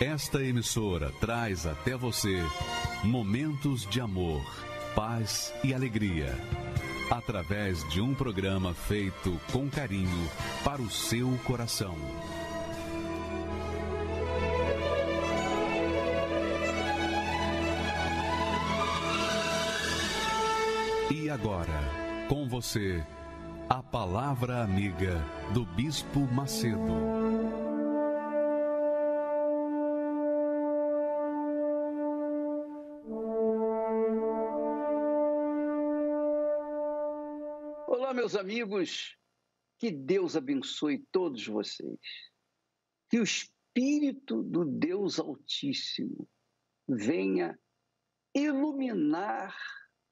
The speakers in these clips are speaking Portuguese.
Esta emissora traz até você momentos de amor, paz e alegria. Através de um programa feito com carinho para o seu coração. E agora, com você, a Palavra Amiga do Bispo Macedo. Meus amigos, que Deus abençoe todos vocês. Que o Espírito do Deus Altíssimo venha iluminar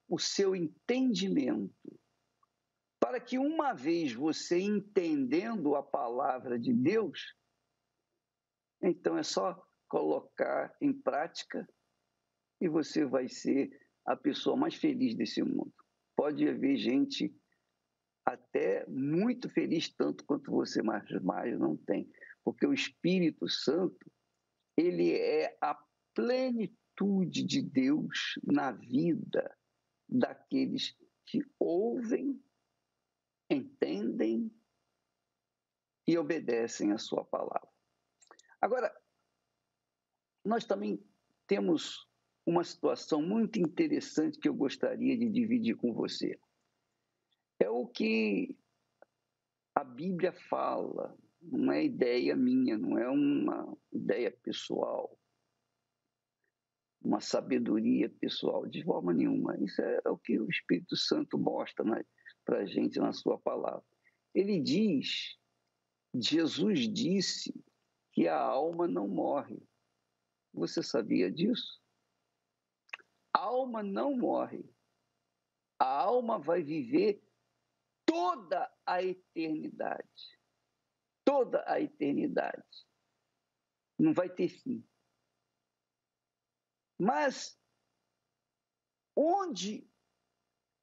o seu entendimento, para que uma vez você entendendo a palavra de Deus, então é só colocar em prática e você vai ser a pessoa mais feliz desse mundo. Pode haver gente até muito feliz tanto quanto você, mas mais não tem, porque o Espírito Santo ele é a plenitude de Deus na vida daqueles que ouvem, entendem e obedecem a sua palavra. Agora, nós também temos uma situação muito interessante que eu gostaria de dividir com você. É o que a Bíblia fala, não é ideia minha, não é uma ideia pessoal, uma sabedoria pessoal, de forma nenhuma. Isso é o que o Espírito Santo mostra para a gente na Sua palavra. Ele diz, Jesus disse que a alma não morre. Você sabia disso? A alma não morre. A alma vai viver toda a eternidade. Toda a eternidade. Não vai ter fim. Mas onde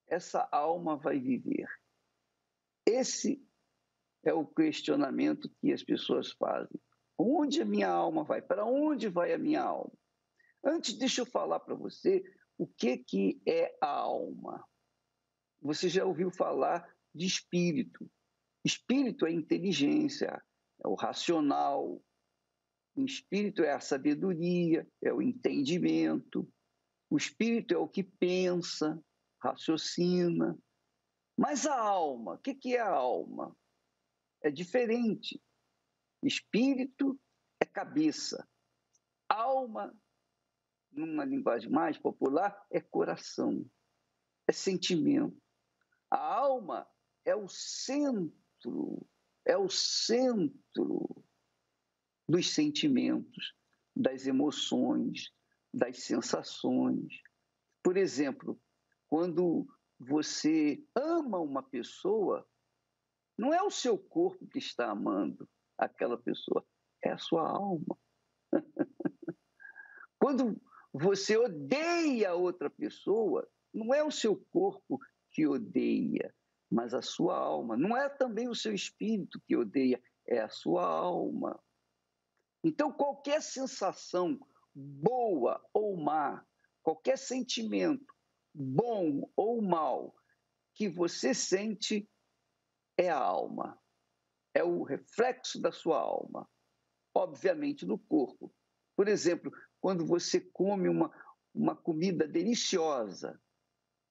essa alma vai viver? Esse é o questionamento que as pessoas fazem. Onde a minha alma vai? Para onde vai a minha alma? Antes, deixa eu falar para você o que, que é a alma. Você já ouviu falar de espírito. Espírito é inteligência, é o racional. O espírito é a sabedoria, é o entendimento. O espírito é o que pensa, raciocina. Mas a alma, o que é a alma? É diferente. Espírito é cabeça. Alma, numa linguagem mais popular, é coração, é sentimento. A alma é o centro, é o centro dos sentimentos, das emoções, das sensações. Por exemplo, quando você ama uma pessoa, não é o seu corpo que está amando aquela pessoa, é a sua alma. quando você odeia outra pessoa, não é o seu corpo que odeia, mas a sua alma. Não é também o seu espírito que odeia, é a sua alma. Então, qualquer sensação boa ou má, qualquer sentimento bom ou mal que você sente é a alma. É o reflexo da sua alma, obviamente no corpo. Por exemplo, quando você come uma, uma comida deliciosa,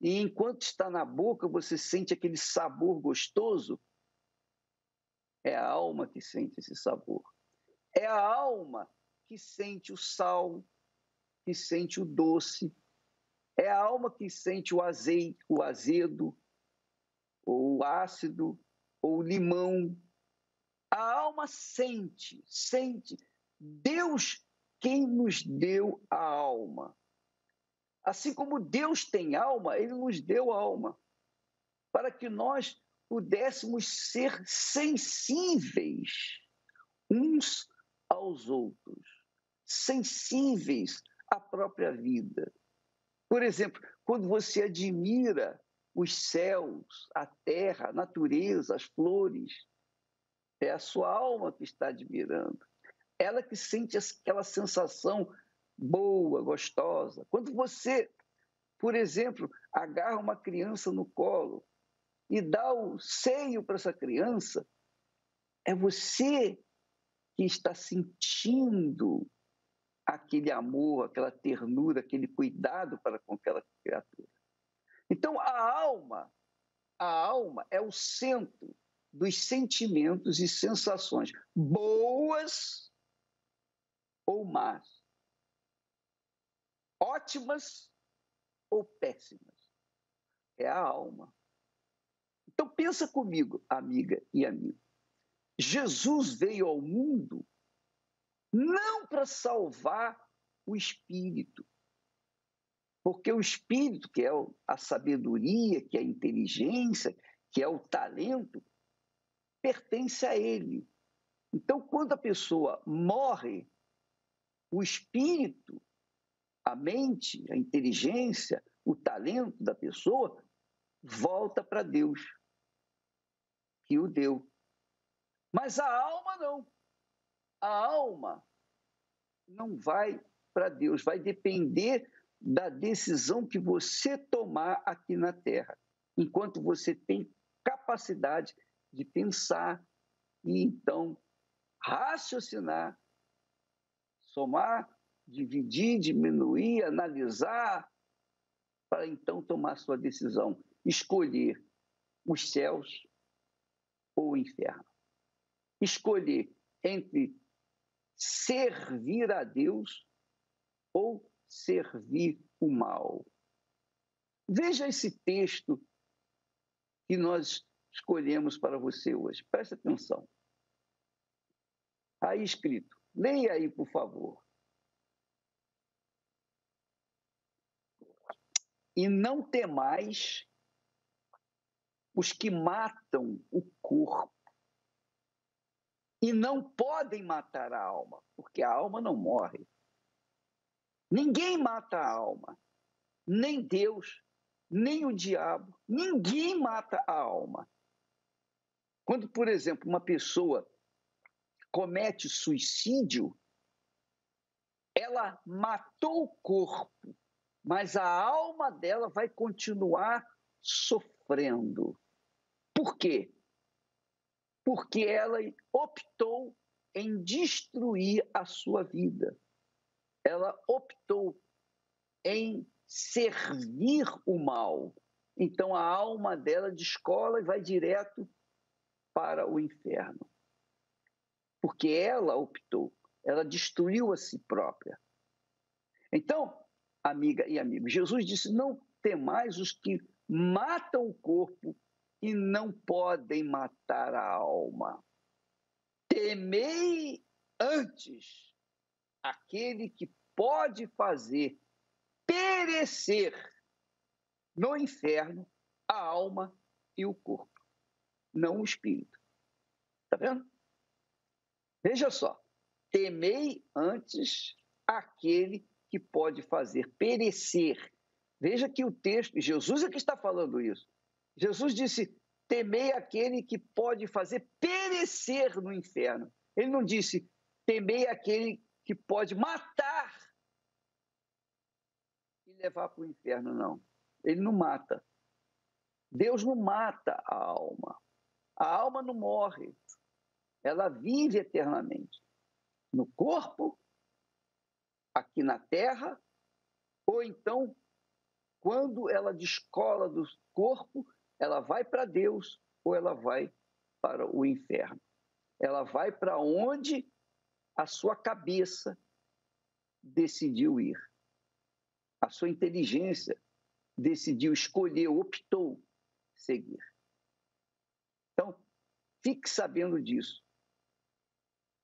e enquanto está na boca, você sente aquele sabor gostoso. É a alma que sente esse sabor. É a alma que sente o sal, que sente o doce. É a alma que sente o azeite, o azedo, ou o ácido, ou o limão. A alma sente, sente. Deus quem nos deu a alma. Assim como Deus tem alma, ele nos deu alma, para que nós pudéssemos ser sensíveis uns aos outros, sensíveis à própria vida. Por exemplo, quando você admira os céus, a terra, a natureza, as flores, é a sua alma que está admirando. ela que sente aquela sensação boa, gostosa. Quando você, por exemplo, agarra uma criança no colo e dá o seio para essa criança, é você que está sentindo aquele amor, aquela ternura, aquele cuidado para com aquela criatura. Então, a alma, a alma é o centro dos sentimentos e sensações, boas ou más, ótimas ou péssimas. É a alma. Então pensa comigo, amiga e amigo. Jesus veio ao mundo não para salvar o espírito, porque o espírito, que é a sabedoria, que é a inteligência, que é o talento, pertence a ele. Então, quando a pessoa morre, o espírito, a mente, a inteligência, o talento da pessoa volta para Deus, que o deu. Mas a alma não. A alma não vai para Deus, vai depender da decisão que você tomar aqui na Terra, enquanto você tem capacidade de pensar e então raciocinar, somar, dividir, diminuir, analisar, para então tomar sua decisão, escolher os céus ou o inferno. Escolher entre servir a Deus ou servir o mal. Veja esse texto que nós escolhemos para você hoje. Preste atenção. Aí escrito. Leia aí, por favor. E não temais os que matam o corpo e não podem matar a alma, porque a alma não morre. Ninguém mata a alma, nem Deus, nem o diabo, ninguém mata a alma. Quando, por exemplo, uma pessoa comete suicídio, ela matou o corpo, mas a alma dela vai continuar sofrendo. Por quê? Porque ela optou em destruir a sua vida. Ela optou em servir o mal. Então a alma dela descola e vai direto para o inferno. Porque ela optou, ela destruiu a si própria. Então, amiga e amigo, Jesus disse: não temais os que matam o corpo e não podem matar a alma. Temei antes aquele que pode fazer perecer no inferno a alma e o corpo não o espírito. Está vendo? Veja só. Temei antes aquele que pode fazer perecer. Veja que o texto, Jesus é que está falando isso. Jesus disse: temei aquele que pode fazer perecer no inferno. Ele não disse: temei aquele que pode matar e levar para o inferno, não. Ele não mata. Deus não mata a alma. A alma não morre, ela vive eternamente no corpo, aqui na terra, ou então, quando ela descola do corpo, ela vai para Deus ou ela vai para o inferno. Ela vai para onde a sua cabeça decidiu ir. A sua inteligência decidiu escolher, optou seguir. Então, fique sabendo disso.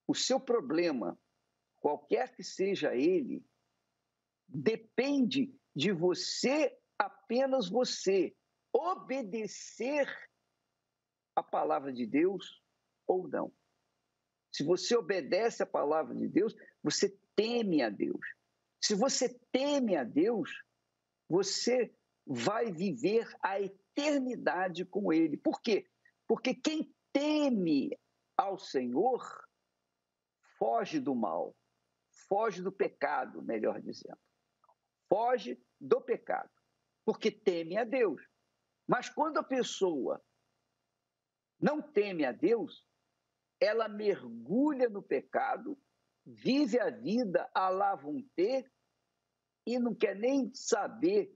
O seu problema, qualquer que seja ele, depende de você, apenas você, obedecer a palavra de Deus ou não. Se você obedece a palavra de Deus, você teme a Deus. Se você teme a Deus, você vai viver a eternidade com Ele. Por quê? Porque quem teme ao Senhor foge do mal, foge do pecado, melhor dizendo. Foge do pecado, porque teme a Deus. Mas quando a pessoa não teme a Deus, ela mergulha no pecado, vive a vida à la vontade e não quer nem saber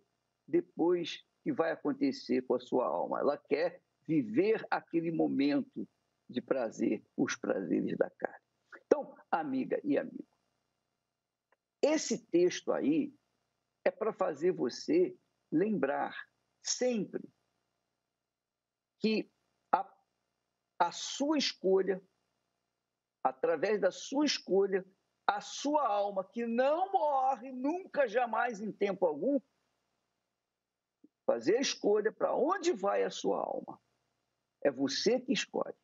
depois que vai acontecer com a sua alma. Ela quer viver aquele momento de prazer, os prazeres da carne. Então, amiga e amigo, esse texto aí é para fazer você lembrar sempre que a, a sua escolha, através da sua escolha, a sua alma, que não morre nunca, jamais, em tempo algum, fazer a escolha para onde vai a sua alma. É você que escolhe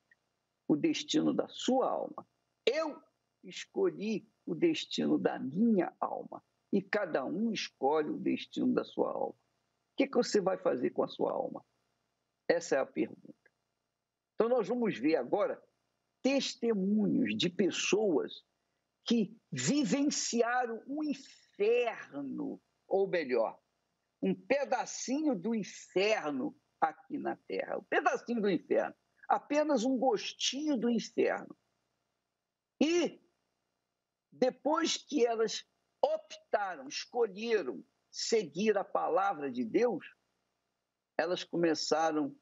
o destino da sua alma. Eu escolhi o destino da minha alma. E cada um escolhe o destino da sua alma. O que, que você vai fazer com a sua alma? Essa é a pergunta. Então, nós vamos ver agora testemunhos de pessoas que vivenciaram o inferno, ou melhor, um pedacinho do inferno aqui na Terra. Um pedacinho do inferno. Apenas um gostinho do inferno. E depois que elas optaram, escolheram seguir a palavra de Deus, elas começaram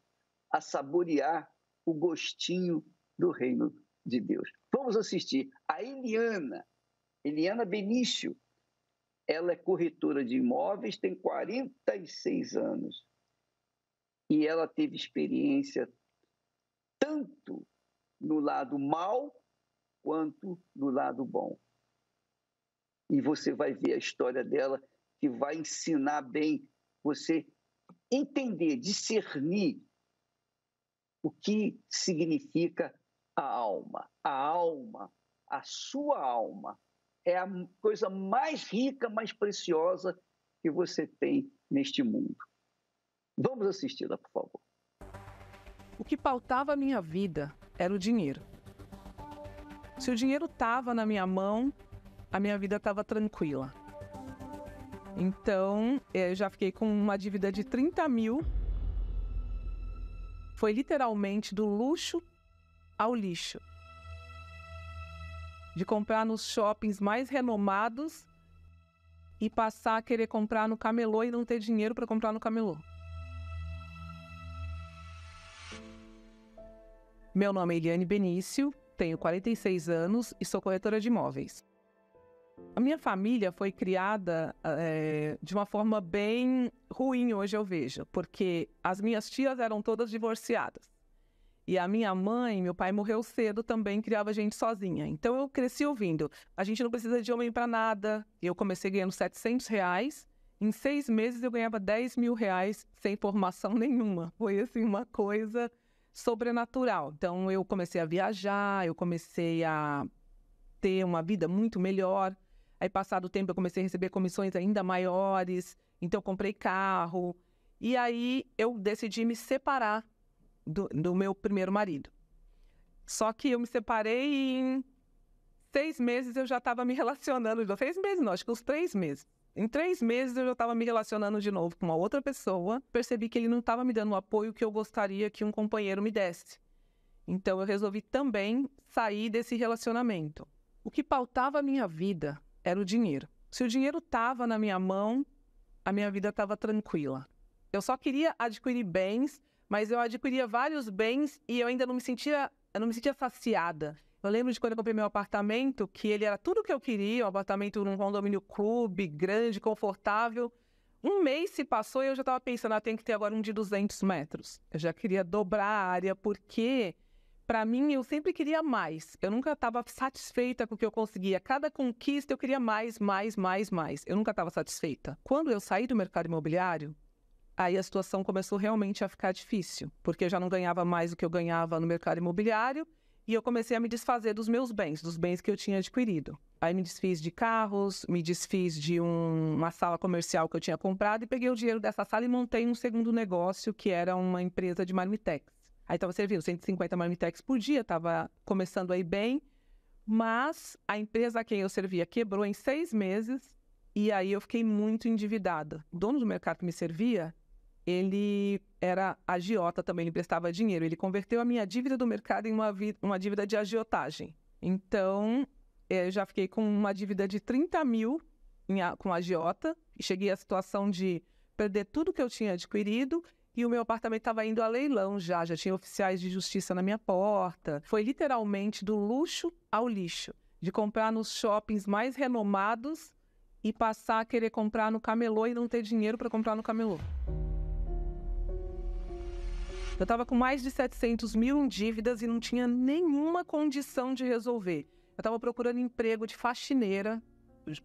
a saborear o gostinho do reino de Deus. Vamos assistir a Eliana, Eliana Benício. Ela é corretora de imóveis, tem 46 anos. E ela teve experiência tanto no lado mal quanto no lado bom. E você vai ver a história dela que vai ensinar bem você entender, discernir o que significa a alma. A alma, a sua alma, é a coisa mais rica, mais preciosa que você tem neste mundo. Vamos assisti-la, por favor. O que pautava a minha vida era o dinheiro. Se o dinheiro estava na minha mão, a minha vida estava tranquila. Então, eu já fiquei com uma dívida de 30 mil. Foi literalmente do luxo ao lixo. De comprar nos shoppings mais renomados e passar a querer comprar no camelô e não ter dinheiro para comprar no camelô. Meu nome é Eliane Benício, tenho 46 anos e sou corretora de imóveis. A minha família foi criada é, de uma forma bem ruim, hoje eu vejo, porque as minhas tias eram todas divorciadas. E a minha mãe, meu pai morreu cedo também, criava a gente sozinha. Então eu cresci ouvindo: a gente não precisa de homem para nada. Eu comecei ganhando 700 reais. Em seis meses eu ganhava 10 mil reais sem formação nenhuma. Foi assim uma coisa sobrenatural. Então eu comecei a viajar, eu comecei a ter uma vida muito melhor. Aí, passado o tempo, eu comecei a receber comissões ainda maiores. Então, comprei carro. E aí, eu decidi me separar do, do meu primeiro marido. Só que eu me separei e em seis meses eu já estava me relacionando. Seis meses não, acho que uns três meses. Em três meses eu já estava me relacionando de novo com uma outra pessoa. Percebi que ele não estava me dando o apoio que eu gostaria que um companheiro me desse. Então eu resolvi também sair desse relacionamento. O que pautava a minha vida era o dinheiro. Se o dinheiro estava na minha mão, a minha vida estava tranquila. Eu só queria adquirir bens, mas eu adquiria vários bens e eu ainda não me sentia, eu não me sentia saciada. Eu lembro de quando eu comprei meu apartamento, que ele era tudo o que eu queria, um apartamento num condomínio clube, grande, confortável. Um mês se passou e eu já estava pensando, ah, tem que ter agora um de 200 metros. Eu já queria dobrar a área, porque, para mim, eu sempre queria mais. Eu nunca estava satisfeita com o que eu conseguia. Cada conquista eu queria mais, mais, mais, mais. Eu nunca estava satisfeita. Quando eu saí do mercado imobiliário, aí a situação começou realmente a ficar difícil, porque eu já não ganhava mais do que eu ganhava no mercado imobiliário e eu comecei a me desfazer dos meus bens, dos bens que eu tinha adquirido. Aí me desfiz de carros, me desfiz de um, uma sala comercial que eu tinha comprado e peguei o dinheiro dessa sala e montei um segundo negócio que era uma empresa de marmitex. Aí estava servindo 150 marmitex por dia, estava começando aí bem. Mas a empresa a quem eu servia quebrou em seis meses e aí eu fiquei muito endividada. O dono do mercado que me servia, ele era agiota também, ele prestava dinheiro. Ele converteu a minha dívida do mercado em uma, uma dívida de agiotagem. Então, eu já fiquei com uma dívida de 30 mil em, com agiota e cheguei à situação de perder tudo que eu tinha adquirido e o meu apartamento estava indo a leilão já, já tinha oficiais de justiça na minha porta. Foi literalmente do luxo ao lixo, de comprar nos shoppings mais renomados e passar a querer comprar no camelô e não ter dinheiro para comprar no camelô. Eu estava com mais de 700 mil em dívidas e não tinha nenhuma condição de resolver. Eu estava procurando emprego de faxineira,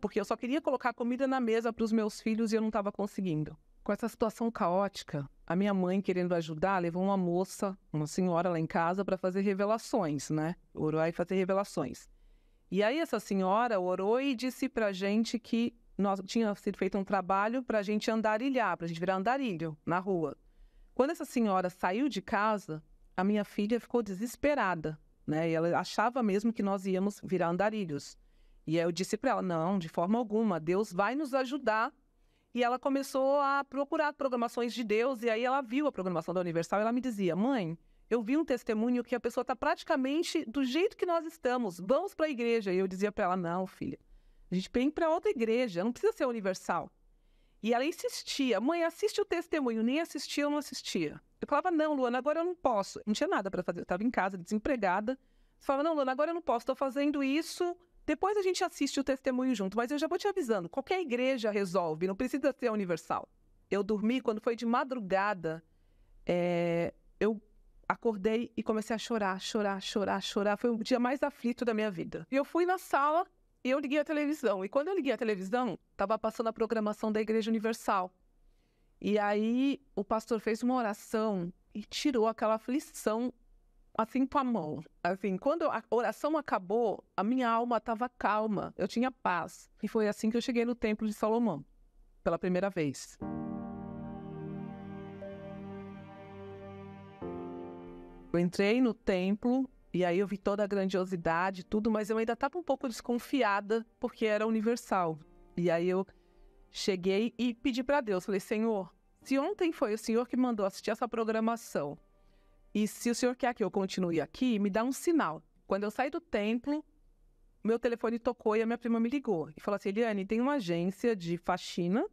porque eu só queria colocar comida na mesa para os meus filhos e eu não estava conseguindo. Com essa situação caótica, a minha mãe, querendo ajudar, levou uma moça, uma senhora lá em casa para fazer revelações, né? Orar e fazer revelações. E aí essa senhora orou e disse para a gente que nós tinha sido feito um trabalho para a gente andarilhar, para a gente virar andarilho na rua. Quando essa senhora saiu de casa, a minha filha ficou desesperada, né? E ela achava mesmo que nós íamos virar andarilhos. E aí eu disse para ela: não, de forma alguma, Deus vai nos ajudar. E ela começou a procurar programações de Deus, e aí ela viu a programação da Universal e ela me dizia: mãe, eu vi um testemunho que a pessoa está praticamente do jeito que nós estamos, vamos para a igreja. E eu dizia para ela: não, filha, a gente vem para outra igreja, não precisa ser universal. E ela insistia: mãe, assiste o testemunho. Nem assistia, eu não assistia. Eu falava: não, Luana, agora eu não posso. Não tinha nada para fazer, eu estava em casa, desempregada. Eu falava: não, Luana, agora eu não posso, estou fazendo isso depois a gente assiste o testemunho junto, mas eu já vou te avisando: qualquer igreja resolve, não precisa ser universal. Eu dormi quando foi de madrugada, é, eu acordei e comecei a chorar, chorar, chorar, chorar. Foi o dia mais aflito da minha vida. E eu fui na sala e eu liguei a televisão. E quando eu liguei a televisão, estava passando a programação da Igreja Universal. E aí o pastor fez uma oração e tirou aquela aflição assim com a mão. Assim, quando a oração acabou, a minha alma estava calma, eu tinha paz. E foi assim que eu cheguei no templo de Salomão, pela primeira vez. Eu entrei no templo e aí eu vi toda a grandiosidade, tudo, mas eu ainda estava um pouco desconfiada porque era universal. E aí eu cheguei e pedi para Deus, falei: "Senhor, se ontem foi o Senhor que mandou assistir essa programação, e se o senhor quer que eu continue aqui, me dá um sinal. Quando eu saí do templo, meu telefone tocou e a minha prima me ligou e falou assim: Eliane, tem uma agência de faxina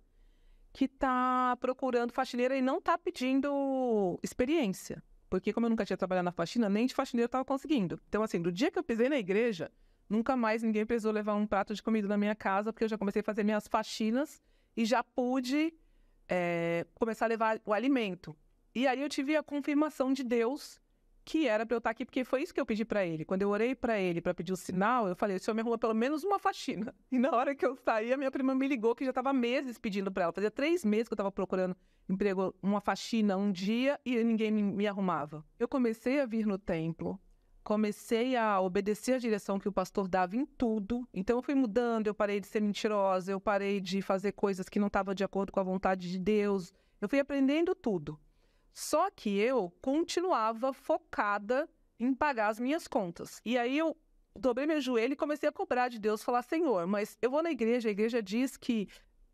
que está procurando faxineira e não está pedindo experiência. Porque, como eu nunca tinha trabalhado na faxina, nem de faxineira estava conseguindo. Então, assim, do dia que eu pisei na igreja, nunca mais ninguém precisou levar um prato de comida na minha casa, porque eu já comecei a fazer minhas faxinas e já pude é, começar a levar o alimento. E aí eu tive a confirmação de Deus que era para eu estar aqui, porque foi isso que eu pedi para ele. Quando eu orei para ele para pedir o sinal, eu falei: o senhor me arruma pelo menos uma faxina. E na hora que eu saí, a minha prima me ligou, que já estava meses pedindo para ela. Fazia três meses que eu estava procurando emprego, uma faxina um dia e ninguém me, me arrumava. Eu comecei a vir no templo, comecei a obedecer a direção que o pastor dava em tudo. Então eu fui mudando, eu parei de ser mentirosa, eu parei de fazer coisas que não estavam de acordo com a vontade de Deus. Eu fui aprendendo tudo. Só que eu continuava focada em pagar as minhas contas. E aí eu dobrei meu joelho e comecei a cobrar de Deus, falar: Senhor, mas eu vou na igreja, a igreja diz que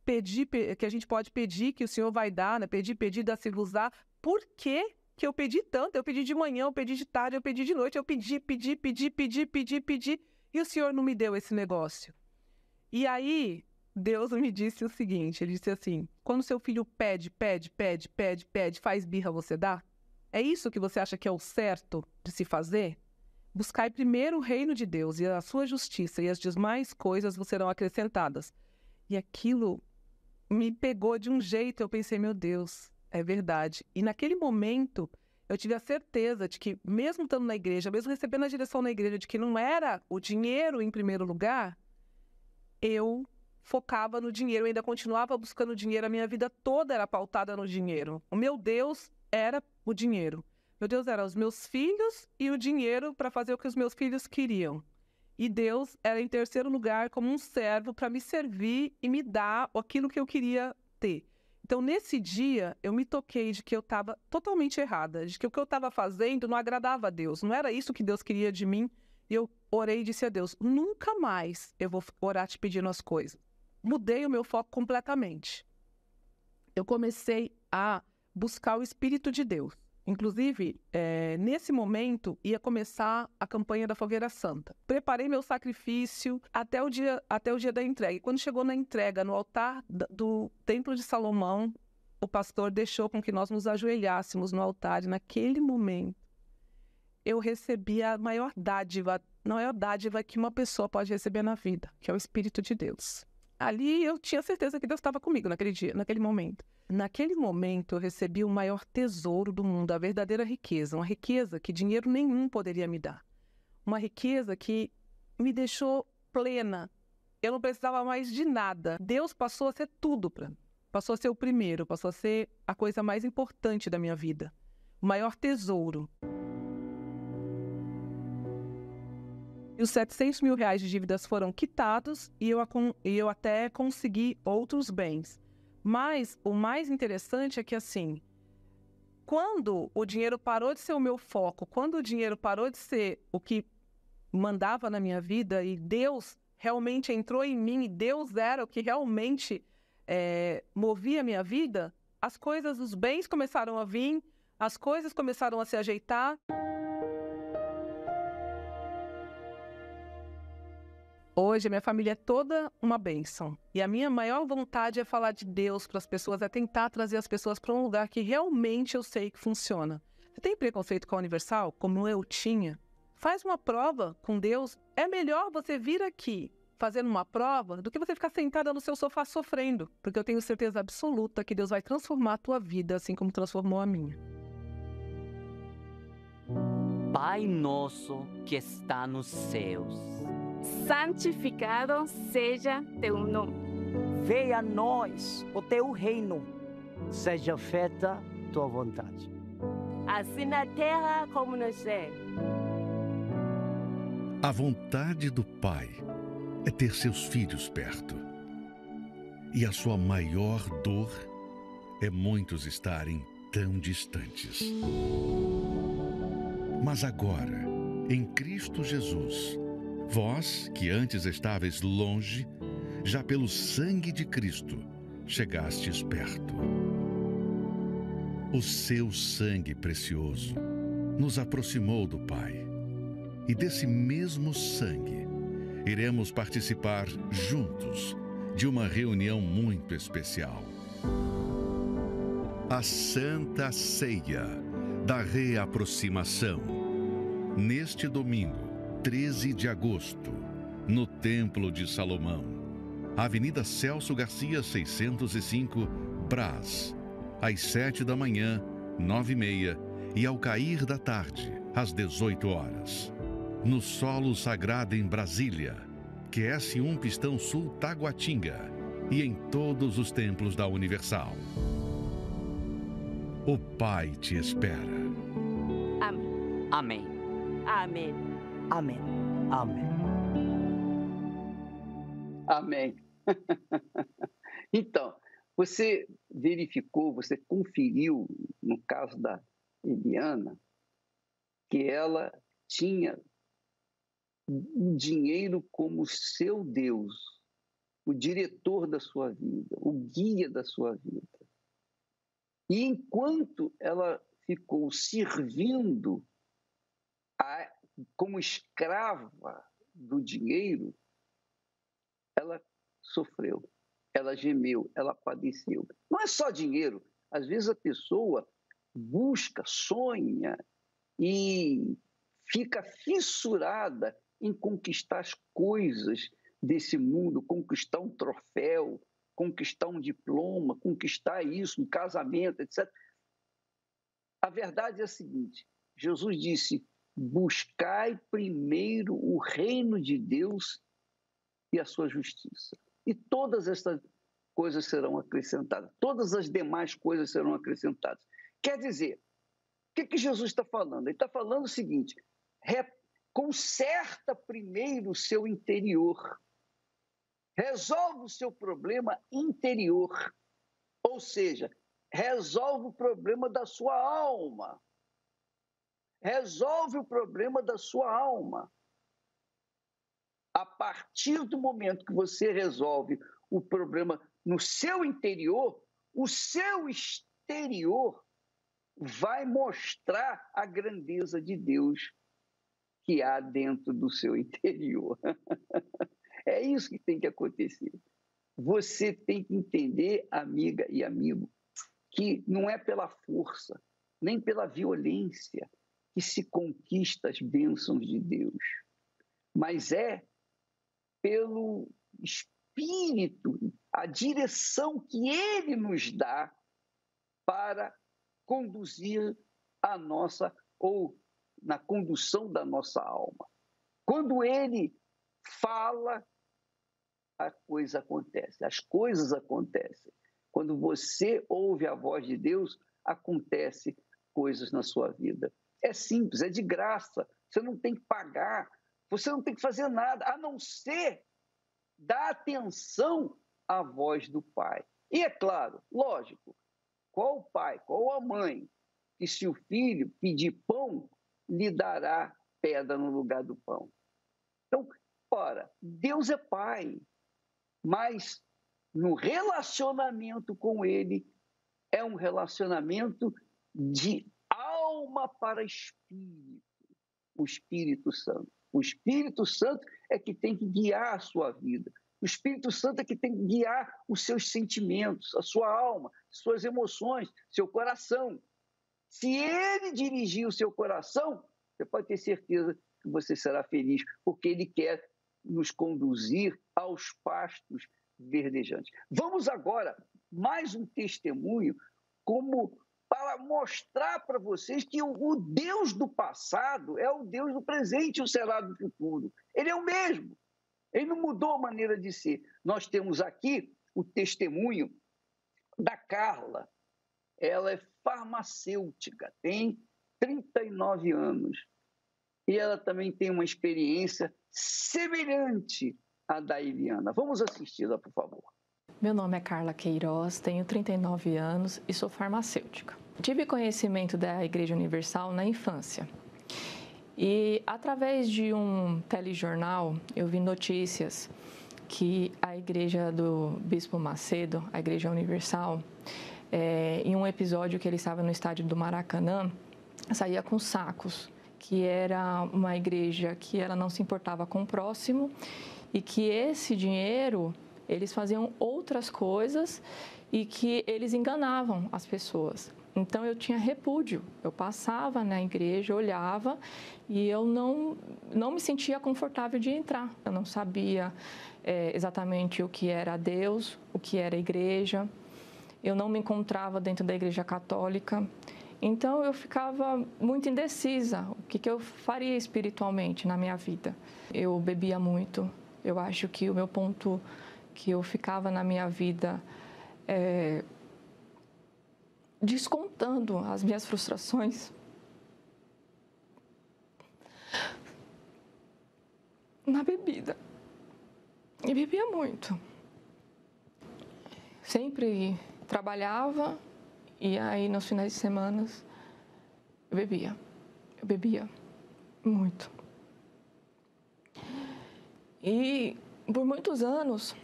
pedir, que a gente pode pedir, que o Senhor vai dar, né? Pedir, pedir, dá se usar. Por que, que eu pedi tanto? Eu pedi de manhã, eu pedi de tarde, eu pedi de noite, eu pedi, pedi, pedi, pedi, pedi, pedi, e o Senhor não me deu esse negócio. E aí Deus me disse o seguinte: ele disse assim, quando seu filho pede, pede, pede, pede, pede, faz birra, você dá? É isso que você acha que é o certo de se fazer? Buscai primeiro o reino de Deus e a sua justiça, e as demais coisas vos serão acrescentadas. E aquilo me pegou de um jeito, eu pensei, meu Deus, é verdade. E naquele momento, eu tive a certeza de que, mesmo estando na igreja, mesmo recebendo a direção na igreja de que não era o dinheiro em primeiro lugar, eu focava no dinheiro, eu ainda continuava buscando dinheiro, a minha vida toda era pautada no dinheiro. O meu Deus era o dinheiro. Meu Deus era os meus filhos e o dinheiro para fazer o que os meus filhos queriam. E Deus era em terceiro lugar como um servo para me servir e me dar aquilo que eu queria ter. Então, nesse dia, eu me toquei de que eu estava totalmente errada, de que o que eu estava fazendo não agradava a Deus, não era isso que Deus queria de mim. E eu orei e disse a Deus: nunca mais eu vou orar te pedindo as coisas. Mudei o meu foco completamente. Eu comecei a buscar o Espírito de Deus. Inclusive, é, nesse momento, ia começar a campanha da Fogueira Santa. Preparei meu sacrifício até o dia, até o dia da entrega. E quando chegou na entrega, no altar do Templo de Salomão, o pastor deixou com que nós nos ajoelhássemos no altar. E naquele momento, eu recebi a maior dádiva, a maior dádiva que uma pessoa pode receber na vida, que é o Espírito de Deus. Ali eu tinha certeza que Deus estava comigo naquele dia, naquele momento. Naquele momento eu recebi o maior tesouro do mundo, a verdadeira riqueza, uma riqueza que dinheiro nenhum poderia me dar. Uma riqueza que me deixou plena. Eu não precisava mais de nada. Deus passou a ser tudo para mim. Passou a ser o primeiro, passou a ser a coisa mais importante da minha vida. O maior tesouro. Os 700 mil reais de dívidas foram quitados e eu, e eu até consegui outros bens. Mas o mais interessante é que, assim, quando o dinheiro parou de ser o meu foco, quando o dinheiro parou de ser o que mandava na minha vida e Deus realmente entrou em mim e Deus era o que realmente é, movia a minha vida, as coisas, os bens começaram a vir, as coisas começaram a se ajeitar. Hoje, minha família é toda uma bênção. E a minha maior vontade é falar de Deus para as pessoas, é tentar trazer as pessoas para um lugar que realmente eu sei que funciona. Você tem preconceito com a Universal, como eu tinha? Faz uma prova com Deus. É melhor você vir aqui fazendo uma prova do que você ficar sentada no seu sofá sofrendo, porque eu tenho certeza absoluta que Deus vai transformar a tua vida assim como transformou a minha. Pai nosso que está nos céus santificado seja teu nome. Venha a nós o teu reino, seja feita tua vontade. Assim na terra como no céu. A vontade do Pai é ter seus filhos perto. E a sua maior dor é muitos estarem tão distantes. Mas agora, em Cristo Jesus, Vós, que antes estáveis longe, já pelo sangue de Cristo chegastes perto. O seu sangue precioso nos aproximou do Pai. E desse mesmo sangue iremos participar juntos de uma reunião muito especial. A Santa Ceia da Reaproximação. Neste domingo, 13 de agosto, no Templo de Salomão, Avenida Celso Garcia, 605, Brás, às 7 da manhã, 9 e meia e ao cair da tarde, às 18 horas. No Solo Sagrado em Brasília, QS1 Pistão Sul Taguatinga e em todos os templos da Universal. O Pai te espera. Amém. Amém. Amém. Amém. Amém. Amém. então, você verificou, você conferiu, no caso da Eliana, que ela tinha o dinheiro como seu Deus, o diretor da sua vida, o guia da sua vida. E enquanto ela ficou servindo a como escrava do dinheiro, ela sofreu, ela gemeu, ela padeceu. Não é só dinheiro. Às vezes a pessoa busca, sonha e fica fissurada em conquistar as coisas desse mundo, conquistar um troféu, conquistar um diploma, conquistar isso, um casamento, etc. A verdade é a seguinte: Jesus disse: buscai primeiro o reino de Deus e a sua justiça. E todas estas coisas serão acrescentadas, todas as demais coisas serão acrescentadas. Quer dizer, o que, que Jesus está falando? Ele está falando o seguinte: conserta primeiro o seu interior, resolve o seu problema interior, ou seja, resolve o problema da sua alma resolve o problema da sua alma. a partir do momento que você resolve o problema no seu interior, o seu exterior vai mostrar a grandeza de Deus que há dentro do seu interior. é isso que tem que acontecer. Você tem que entender, amiga e amigo, que não é pela força, nem pela violência que se conquista as bênçãos de Deus, mas é pelo Espírito, a direção que Ele nos dá para conduzir a nossa, ou na condução da nossa alma. Quando Ele fala, a coisa acontece, as coisas acontecem. Quando você ouve a voz de Deus, acontece coisas na sua vida. É simples, é de graça. Você não tem que pagar, você não tem que fazer nada, a não ser dar atenção à voz do Pai. E é claro, lógico, qual o pai, qual a mãe, que se o filho pedir pão, lhe dará pedra no lugar do pão. Então, ora, Deus é pai, mas no relacionamento com ele é um relacionamento de alma para espírito, o Espírito Santo. O Espírito Santo é que tem que guiar a sua vida. O Espírito Santo é que tem que guiar os seus sentimentos, a sua alma, suas emoções, seu coração. Se ele dirigir o seu coração, você pode ter certeza que você será feliz, porque ele quer nos conduzir aos pastos verdejantes. Vamos agora mais um testemunho como para mostrar para vocês que o, Deus do passado é o Deus do presente e o será do futuro. Ele é o mesmo. Ele não mudou a maneira de ser. Nós temos aqui o testemunho da Carla. Ela é farmacêutica, tem 39 anos. E ela também tem uma experiência semelhante à da Eliana. Vamos assisti-la, por favor. Meu nome é Carla Queiroz, tenho 39 anos e sou farmacêutica. Tive conhecimento da Igreja Universal na infância. E através de um telejornal, eu vi notícias que a igreja do Bispo Macedo, a Igreja Universal, é, em um episódio que ele estava no estádio do Maracanã, saía com sacos, que era uma igreja que ela não se importava com o próximo e que esse dinheiro eles faziam outras coisas e que eles enganavam as pessoas. Então eu tinha repúdio. Eu passava na igreja, olhava e eu não, não me sentia confortável de entrar. Eu não sabia é, exatamente o que era Deus, o que era igreja. Eu não me encontrava dentro da igreja católica. Então eu ficava muito indecisa o que, que eu faria espiritualmente na minha vida. Eu bebia muito. Eu acho que o meu ponto que eu ficava na minha vida é, descontando as minhas frustrações na bebida. E bebia muito. Sempre trabalhava e aí nos finais de semana eu bebia. Eu bebia muito. E por muitos anos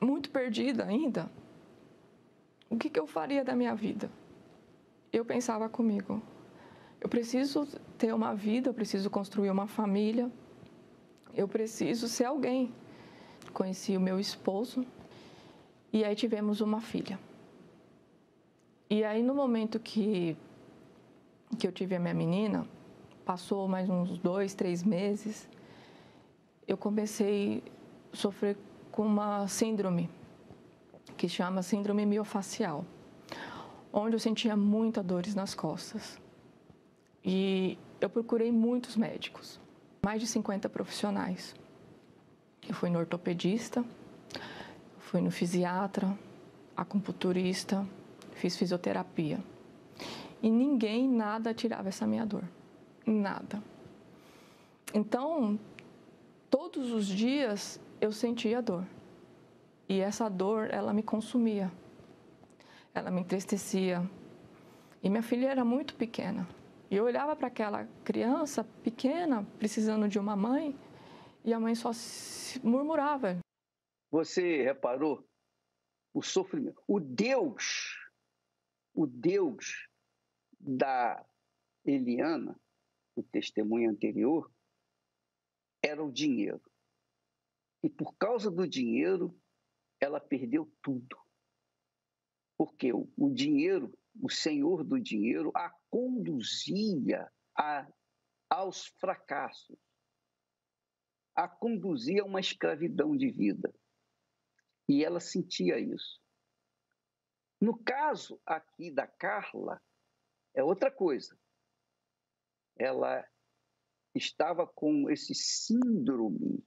muito perdida ainda. O que, que eu faria da minha vida? Eu pensava comigo, eu preciso ter uma vida, eu preciso construir uma família, eu preciso ser alguém. Conheci o meu esposo e aí tivemos uma filha. E aí no momento que, que eu tive a minha menina, passou mais uns dois, três meses, eu comecei a sofrer com uma síndrome que chama síndrome miofacial, onde eu sentia muitas dores nas costas. E eu procurei muitos médicos, mais de 50 profissionais. Eu fui no ortopedista, fui no fisiatra, acupunturista, fiz fisioterapia. E ninguém, nada tirava essa minha dor. Nada. Então, todos os dias eu sentia dor. E essa dor, ela me consumia. Ela me entristecia. E minha filha era muito pequena. E eu olhava para aquela criança pequena, precisando de uma mãe, E a mãe só murmurava. Você reparou o sofrimento? O Deus, o Deus da Eliana, o testemunho anterior, era o dinheiro. E por causa do dinheiro, ela perdeu tudo. Porque o, dinheiro, o senhor do dinheiro, a conduzia a, aos fracassos, a conduzia a uma escravidão de vida. E ela sentia isso. No caso aqui da Carla, é outra coisa. Ela estava com esse síndrome,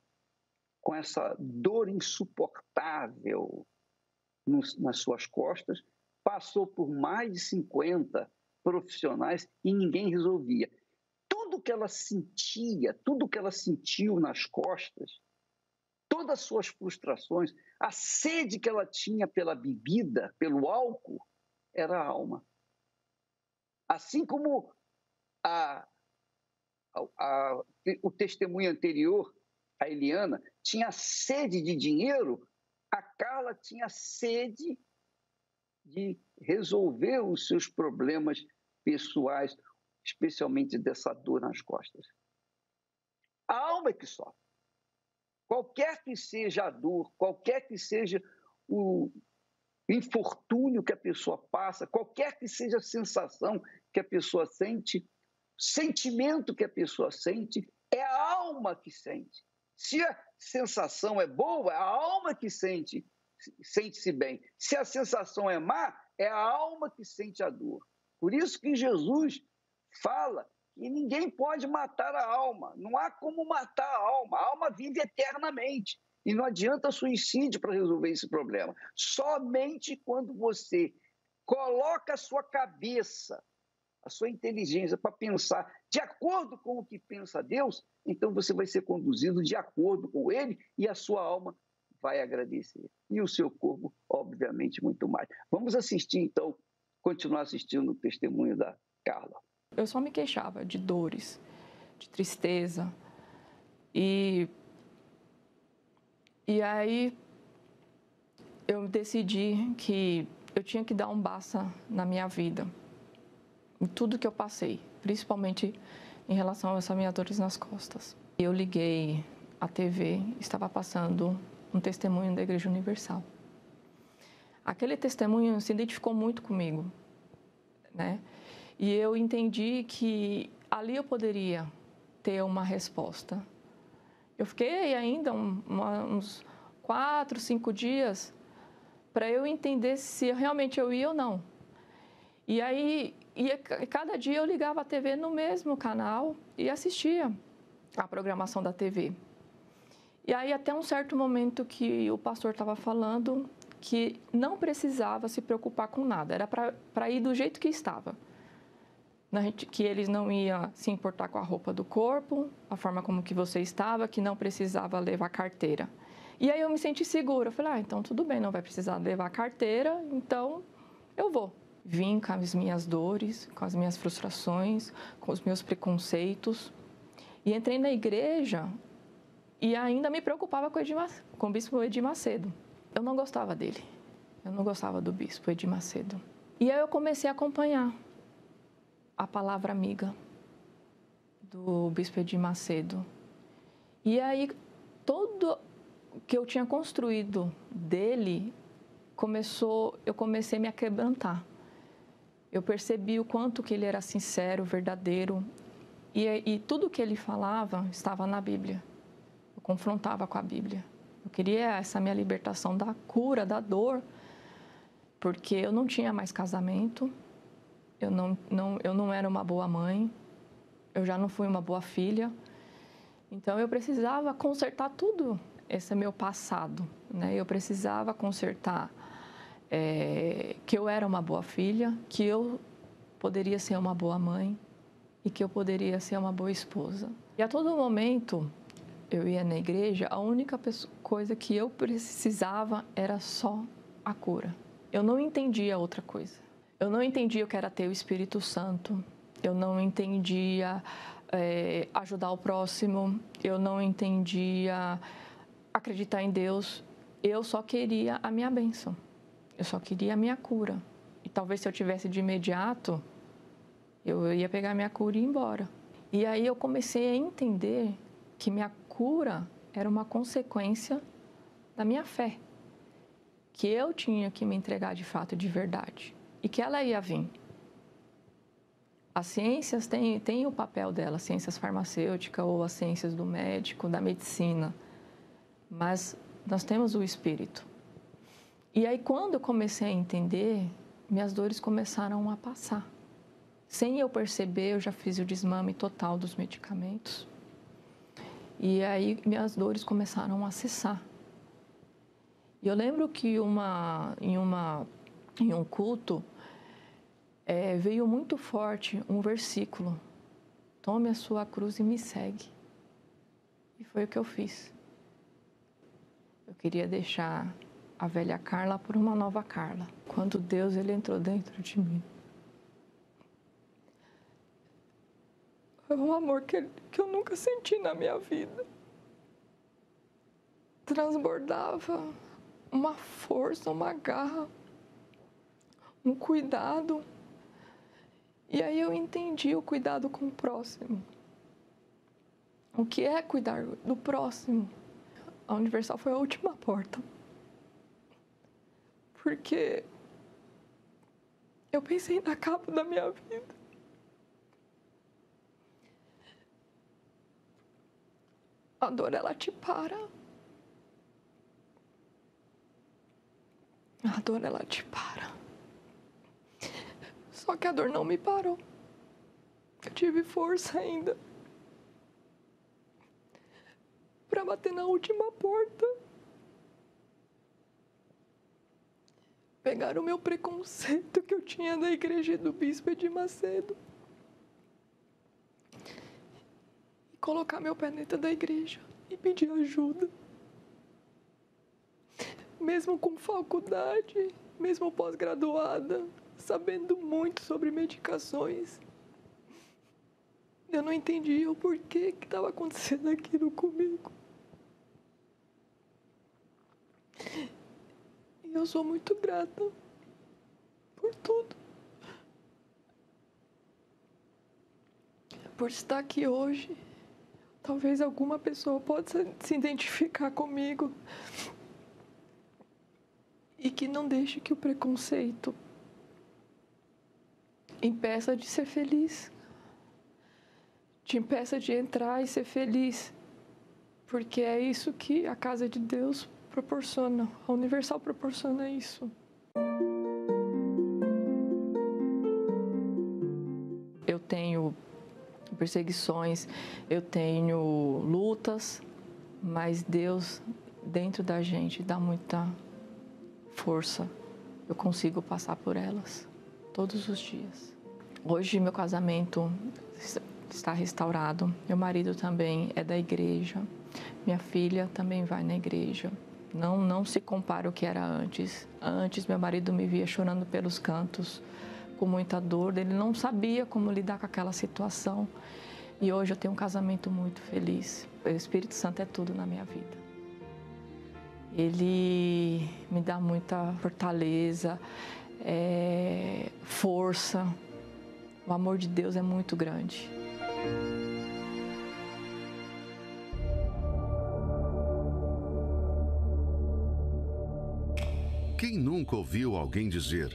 com essa dor insuportável nos, nas suas costas, passou por mais de 50 profissionais e ninguém resolvia. Tudo que ela sentia, tudo que ela sentiu nas costas, todas as suas frustrações, a sede que ela tinha pela bebida, pelo álcool, era a alma. Assim como a, a, a, o testemunho anterior, a Eliana, tinha sede de dinheiro, a Carla tinha sede de resolver os seus problemas pessoais, especialmente dessa dor nas costas. A alma é que sofre. Qualquer que seja a dor, qualquer que seja o infortúnio que a pessoa passa, qualquer que seja a sensação que a pessoa sente, sentimento que a pessoa sente, é a alma que sente. Se a sensação é boa, é a alma que sente sente-se bem. Se a sensação é má, é a alma que sente a dor. Por isso que Jesus fala que ninguém pode matar a alma. Não há como matar a alma. A alma vive eternamente. E não adianta suicídio para resolver esse problema. Somente quando você coloca a sua cabeça, a sua inteligência para pensar de acordo com o que pensa Deus, então você vai ser conduzido de acordo com ele e a sua alma vai agradecer. E o seu corpo, obviamente, muito mais. Vamos assistir, então, continuar assistindo o testemunho da Carla. Eu só me queixava de dores, de tristeza. E, e aí eu decidi que eu tinha que dar um basta na minha vida, em tudo que eu passei, principalmente em relação a essas minhas dores nas costas. Eu liguei a TV, estava passando um testemunho da Igreja Universal. Aquele testemunho se identificou muito comigo, né? E eu entendi que ali eu poderia ter uma resposta. Eu fiquei ainda um, uns quatro, cinco dias para eu entender se realmente eu ia ou não. E aí, ia, cada dia eu ligava a TV no mesmo canal e assistia a programação da TV. E aí, até um certo momento que o pastor estava falando que não precisava se preocupar com nada, era para ir do jeito que estava que eles não iam se importar com a roupa do corpo, a forma como que você estava, que não precisava levar carteira. E aí eu me senti segura. Eu falei, ah, então tudo bem, não vai precisar levar carteira, então eu vou. Vim com as minhas dores, com as minhas frustrações, com os meus preconceitos. E entrei na igreja e ainda me preocupava com, Edir, com o bispo Edir Macedo. Eu não gostava dele. Eu não gostava do bispo Edir Macedo. E aí eu comecei a acompanhar a palavra amiga do bispo Edir Macedo. E aí, todo que eu tinha construído dele começou, eu comecei a me quebrantar. Eu percebi o quanto que ele era sincero, verdadeiro, e, e tudo que ele falava estava na Bíblia. Eu confrontava com a Bíblia. Eu queria essa minha libertação da cura, da dor, porque eu não tinha mais casamento, eu não, não, eu não era uma boa mãe, eu já não fui uma boa filha. Então eu precisava consertar tudo esse meu passado, né? Eu precisava consertar é, que eu era uma boa filha, que eu poderia ser uma boa mãe e que eu poderia ser uma boa esposa. E a todo momento eu ia na igreja, a única coisa que eu precisava era só a cura. Eu não entendia outra coisa. Eu não entendia o que era ter o Espírito Santo. Eu não entendia é, ajudar o próximo, eu não entendia acreditar em Deus. Eu só queria a minha bênção, eu só queria a minha cura. E talvez se eu tivesse de imediato, eu ia pegar minha cura e ir embora. E aí eu comecei a entender que minha cura era uma consequência da minha fé. Que eu tinha que me entregar de fato, de verdade. E que ela ia vir. As ciências têm, têm o papel delas, ciências farmacêuticas ou as ciências do médico, da medicina. Mas nós temos o espírito. E aí, quando eu comecei a entender, minhas dores começaram a passar. Sem eu perceber, eu já fiz o desmame total dos medicamentos. E aí, minhas dores começaram a cessar. E eu lembro que uma, em, uma, em um culto, é, veio muito forte um versículo: Tome a sua cruz e me segue. E foi o que eu fiz. Eu queria deixar a velha Carla por uma nova Carla. Quando Deus ele entrou dentro de mim. Foi um amor que, que eu nunca senti na minha vida. Transbordava uma força, uma garra, um cuidado e aí eu entendi o cuidado com o próximo. O que é cuidar do próximo? A Universal foi a última porta. Porque eu pensei na capa da minha vida. A dor, ela te para. A dor, ela te para. Só que a dor não me parou. Eu tive força ainda para bater na última porta. Pegar o meu preconceito que eu tinha da igreja do bispo de Macedo. E colocar meu pé dentro da igreja e pedir ajuda. Mesmo com faculdade, mesmo pós-graduada, sabendo muito sobre medicações. Eu não entendia o porquê que estava acontecendo aquilo comigo. Eu sou muito grata por tudo. Por estar aqui hoje. Talvez alguma pessoa possa se identificar comigo. E que não deixe que o preconceito impeça de ser feliz. Te impeça de entrar e ser feliz. Porque é isso que a casa de Deus proporciona. A Universal proporciona isso. Eu tenho perseguições, eu tenho lutas, mas Deus dentro da gente dá muita força. Eu consigo passar por elas todos os dias. Hoje meu casamento está restaurado. Meu marido também é da igreja. Minha filha também vai na igreja. Não, não se compara o que era antes. Antes meu marido me via chorando pelos cantos, com muita dor. Ele não sabia como lidar com aquela situação. E hoje eu tenho um casamento muito feliz. O Espírito Santo é tudo na minha vida. Ele me dá muita fortaleza, é, força, o amor de Deus é muito grande. Quem nunca ouviu alguém dizer: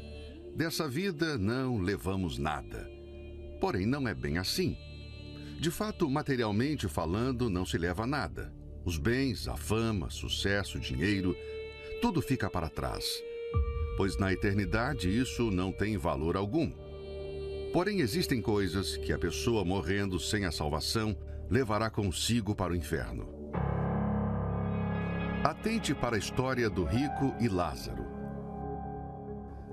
dessa vida não levamos nada? Porém, não é bem assim. De fato, materialmente falando, não se leva nada. Os bens, a fama, sucesso, dinheiro, tudo fica para trás. Pois na eternidade isso não tem valor algum. Porém, existem coisas que a pessoa morrendo sem a salvação levará consigo para o inferno. Atente para a história do rico e Lázaro.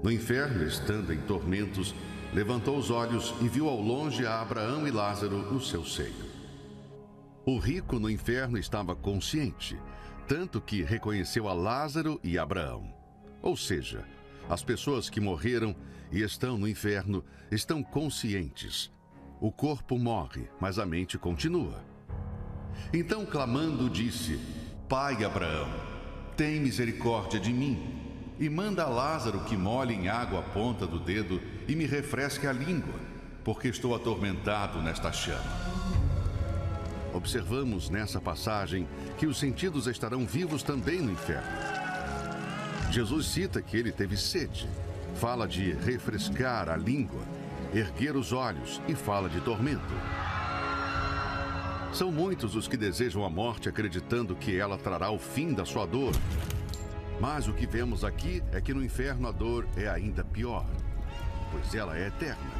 No inferno, estando em tormentos, levantou os olhos e viu ao longe a Abraão e Lázaro no seu seio. O rico no inferno estava consciente, tanto que reconheceu a Lázaro e Abraão. Ou seja, as pessoas que morreram e estão no inferno estão conscientes. O corpo morre, mas a mente continua. Então, clamando, disse: Pai Abraão, tem misericórdia de mim e manda Lázaro que molhe em água a ponta do dedo e me refresque a língua, porque estou atormentado nesta chama. Observamos nessa passagem que os sentidos estarão vivos também no inferno. Jesus cita que ele teve sede, fala de refrescar a língua, erguer os olhos e fala de tormento. São muitos os que desejam a morte acreditando que ela trará o fim da sua dor. Mas o que vemos aqui é que no inferno a dor é ainda pior, pois ela é eterna.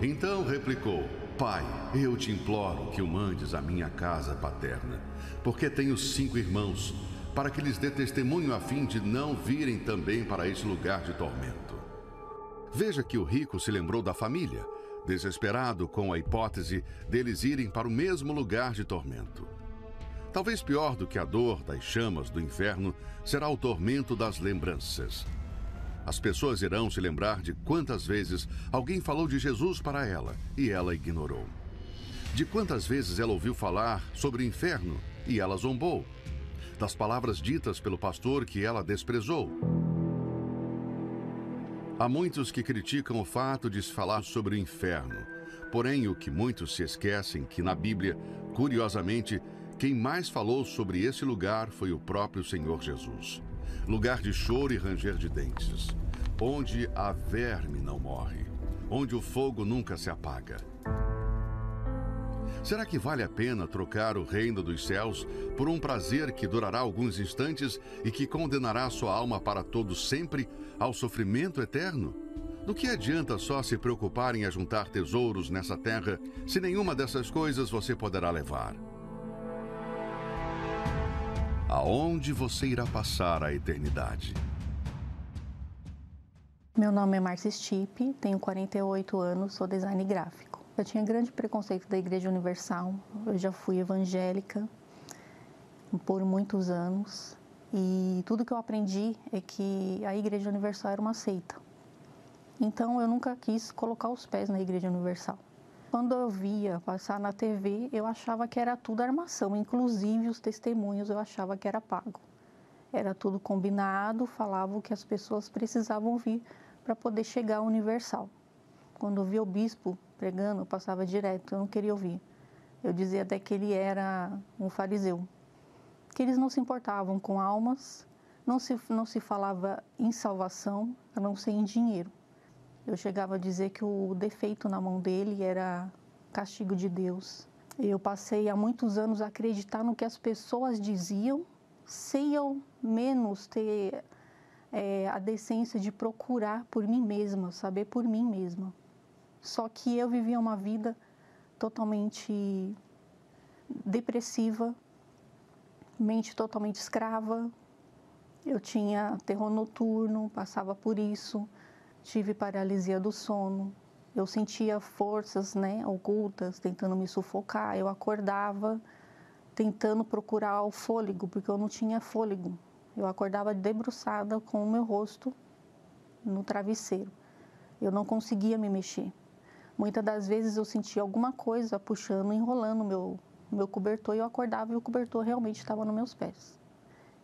Então replicou: Pai, eu te imploro que o mandes à minha casa paterna, porque tenho cinco irmãos, para que lhes dê testemunho a fim de não virem também para esse lugar de tormento. Veja que o rico se lembrou da família desesperado com a hipótese deles irem para o mesmo lugar de tormento. Talvez pior do que a dor das chamas do inferno será o tormento das lembranças. As pessoas irão se lembrar de quantas vezes alguém falou de Jesus para ela e ela ignorou. De quantas vezes ela ouviu falar sobre o inferno e ela zombou. Das palavras ditas pelo pastor que ela desprezou Há muitos que criticam o fato de se falar sobre o inferno. Porém, o que muitos se esquecem que na Bíblia, curiosamente, quem mais falou sobre esse lugar foi o próprio Senhor Jesus. Lugar de choro e ranger de dentes, onde a verme não morre, onde o fogo nunca se apaga. Será que vale a pena trocar o reino dos céus por um prazer que durará alguns instantes e que condenará sua alma para todo sempre ao sofrimento eterno? Do que adianta só se preocupar em ajuntar tesouros nessa terra se nenhuma dessas coisas você poderá levar? Aonde você irá passar a eternidade? Meu nome é Marcia Stipe, tenho 48 anos, sou design gráfico. Eu tinha grande preconceito da Igreja Universal. Eu já fui evangélica por muitos anos e tudo que eu aprendi é que a Igreja Universal era uma seita. Então eu nunca quis colocar os pés na Igreja Universal. Quando eu via passar na TV, eu achava que era tudo armação, inclusive os testemunhos eu achava que era pago. Era tudo combinado, falavam que as pessoas precisavam vir para poder chegar ao Universal. Quando eu via o bispo pregando, eu passava direto, eu não queria ouvir. Eu dizia até que ele era um fariseu, que eles não se importavam com almas, não se, não se falava em salvação, a não ser em dinheiro. Eu chegava a dizer que o defeito na mão dele era castigo de Deus. Eu passei há muitos anos a acreditar no que as pessoas diziam, sem eu menos ter é, a decência de procurar por mim mesma, saber por mim mesma. Só que eu vivia uma vida totalmente depressiva, mente totalmente escrava. Eu tinha terror noturno, passava por isso, tive paralisia do sono. Eu sentia forças, né, ocultas tentando me sufocar. Eu acordava tentando procurar o fôlego, porque eu não tinha fôlego. Eu acordava debruçada com o meu rosto no travesseiro. Eu não conseguia me mexer. Muitas das vezes eu sentia alguma coisa puxando, enrolando meu, meu cobertor e eu acordava e o cobertor realmente estava nos meus pés.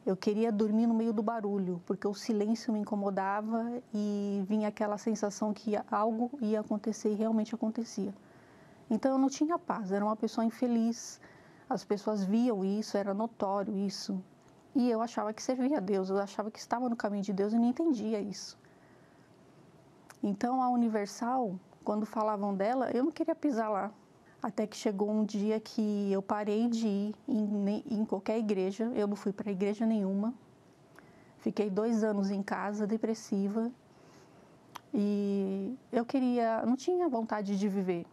Eu queria dormir no meio do barulho, porque o silêncio me incomodava e vinha aquela sensação que algo ia acontecer e realmente acontecia. Então eu não tinha paz, era uma pessoa infeliz. As pessoas viam isso, era notório isso. E eu achava que servia a Deus, eu achava que estava no caminho de Deus e não entendia isso. Então a Universal quando falavam dela, eu não queria pisar lá. Até que chegou um dia que eu parei de ir em, em qualquer igreja, eu não fui para igreja nenhuma. Fiquei dois anos em casa, depressiva. E eu queria, não tinha vontade de viver.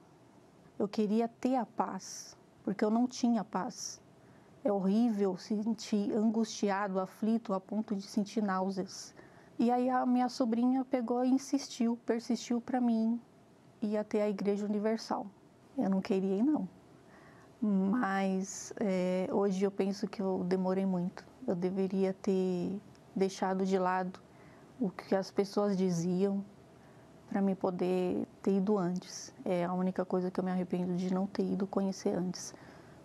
Eu queria ter a paz, porque eu não tinha paz. É horrível sentir angustiado, aflito, a ponto de sentir náuseas. E aí a minha sobrinha pegou e insistiu, persistiu para mim ir até a Igreja Universal. Eu não queria ir, não. Mas é, hoje eu penso que eu demorei muito. Eu deveria ter deixado de lado o que as pessoas diziam para me poder ter ido antes. É a única coisa que eu me arrependo de não ter ido conhecer antes.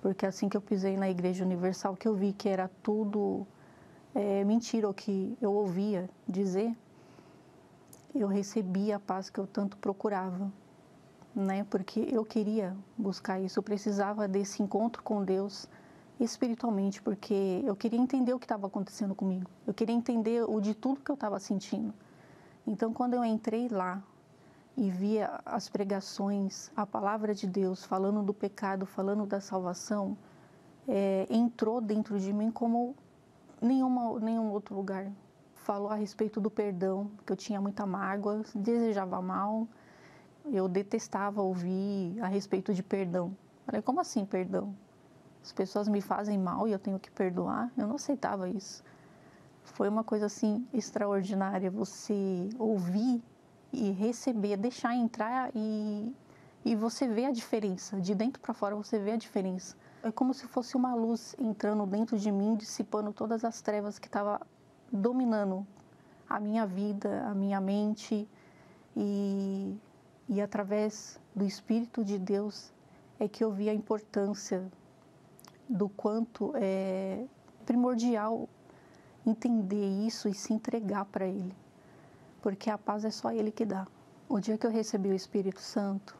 Porque assim que eu pisei na Igreja Universal, que eu vi que era tudo é, mentira o que eu ouvia dizer, eu recebi a paz que eu tanto procurava, né? Porque eu queria buscar isso, eu precisava desse encontro com Deus espiritualmente, porque eu queria entender o que estava acontecendo comigo. Eu queria entender o de tudo que eu estava sentindo. Então, quando eu entrei lá e via as pregações, a palavra de Deus falando do pecado, falando da salvação, é, entrou dentro de mim como nenhuma, nenhum outro lugar. Falou a respeito do perdão, que eu tinha muita mágoa, desejava mal, eu detestava ouvir a respeito de perdão. Falei, como assim perdão? As pessoas me fazem mal e eu tenho que perdoar? Eu não aceitava isso. Foi uma coisa assim extraordinária você ouvir e receber, deixar entrar e, e você vê a diferença. De dentro para fora você vê a diferença. É como se fosse uma luz entrando dentro de mim, dissipando todas as trevas que estava dominando a minha vida, a minha mente. E, e através do Espírito de Deus é que eu vi a importância do quanto é primordial entender isso e se entregar para Ele, porque a paz é só Ele que dá. O dia que eu recebi o Espírito Santo,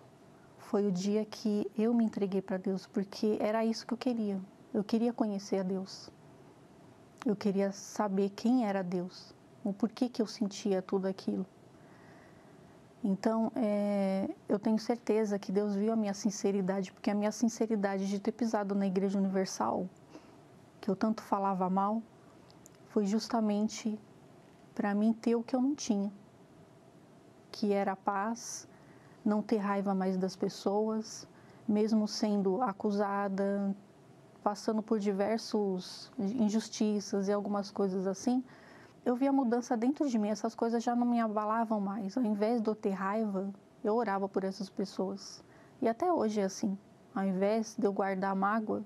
foi o dia que eu me entreguei para Deus, porque era isso que eu queria. Eu queria conhecer a Deus. Eu queria saber quem era Deus, o porquê que eu sentia tudo aquilo. Então, é, eu tenho certeza que Deus viu a minha sinceridade, porque a minha sinceridade de ter pisado na Igreja Universal, que eu tanto falava mal, foi justamente para mim ter o que eu não tinha, que era a paz, não ter raiva mais das pessoas, mesmo sendo acusada, passando por diversos injustiças e algumas coisas assim, eu vi a mudança dentro de mim, essas coisas já não me abalavam mais. Ao invés de eu ter raiva, eu orava por essas pessoas. E até hoje é assim. Ao invés de eu guardar mágoa,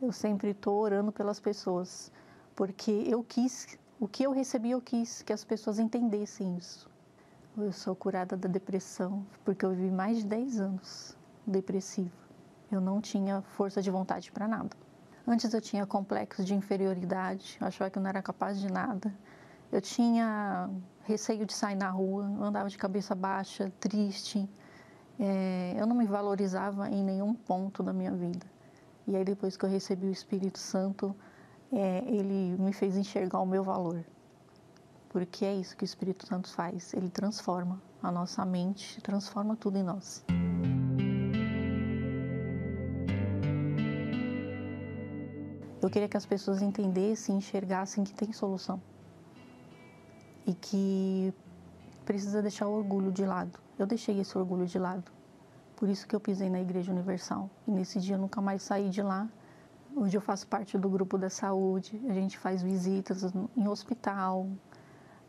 eu sempre estou orando pelas pessoas, porque eu quis, o que eu recebi, eu quis que as pessoas entendessem isso. Eu sou curada da depressão porque eu vivi mais de 10 anos depressiva. Eu não tinha força de vontade para nada. Antes eu tinha complexo de inferioridade, eu achava que eu não era capaz de nada. Eu tinha receio de sair na rua, andava de cabeça baixa, triste. É, eu não me valorizava em nenhum ponto da minha vida. E aí depois que eu recebi o Espírito Santo, é, ele me fez enxergar o meu valor porque é isso que o Espírito Santo faz. Ele transforma a nossa mente, transforma tudo em nós. Eu queria que as pessoas entendessem, enxergassem que tem solução e que precisa deixar o orgulho de lado. Eu deixei esse orgulho de lado. Por isso que eu pisei na Igreja Universal. E nesse dia eu nunca mais saí de lá. Hoje eu faço parte do grupo da saúde. A gente faz visitas em hospital,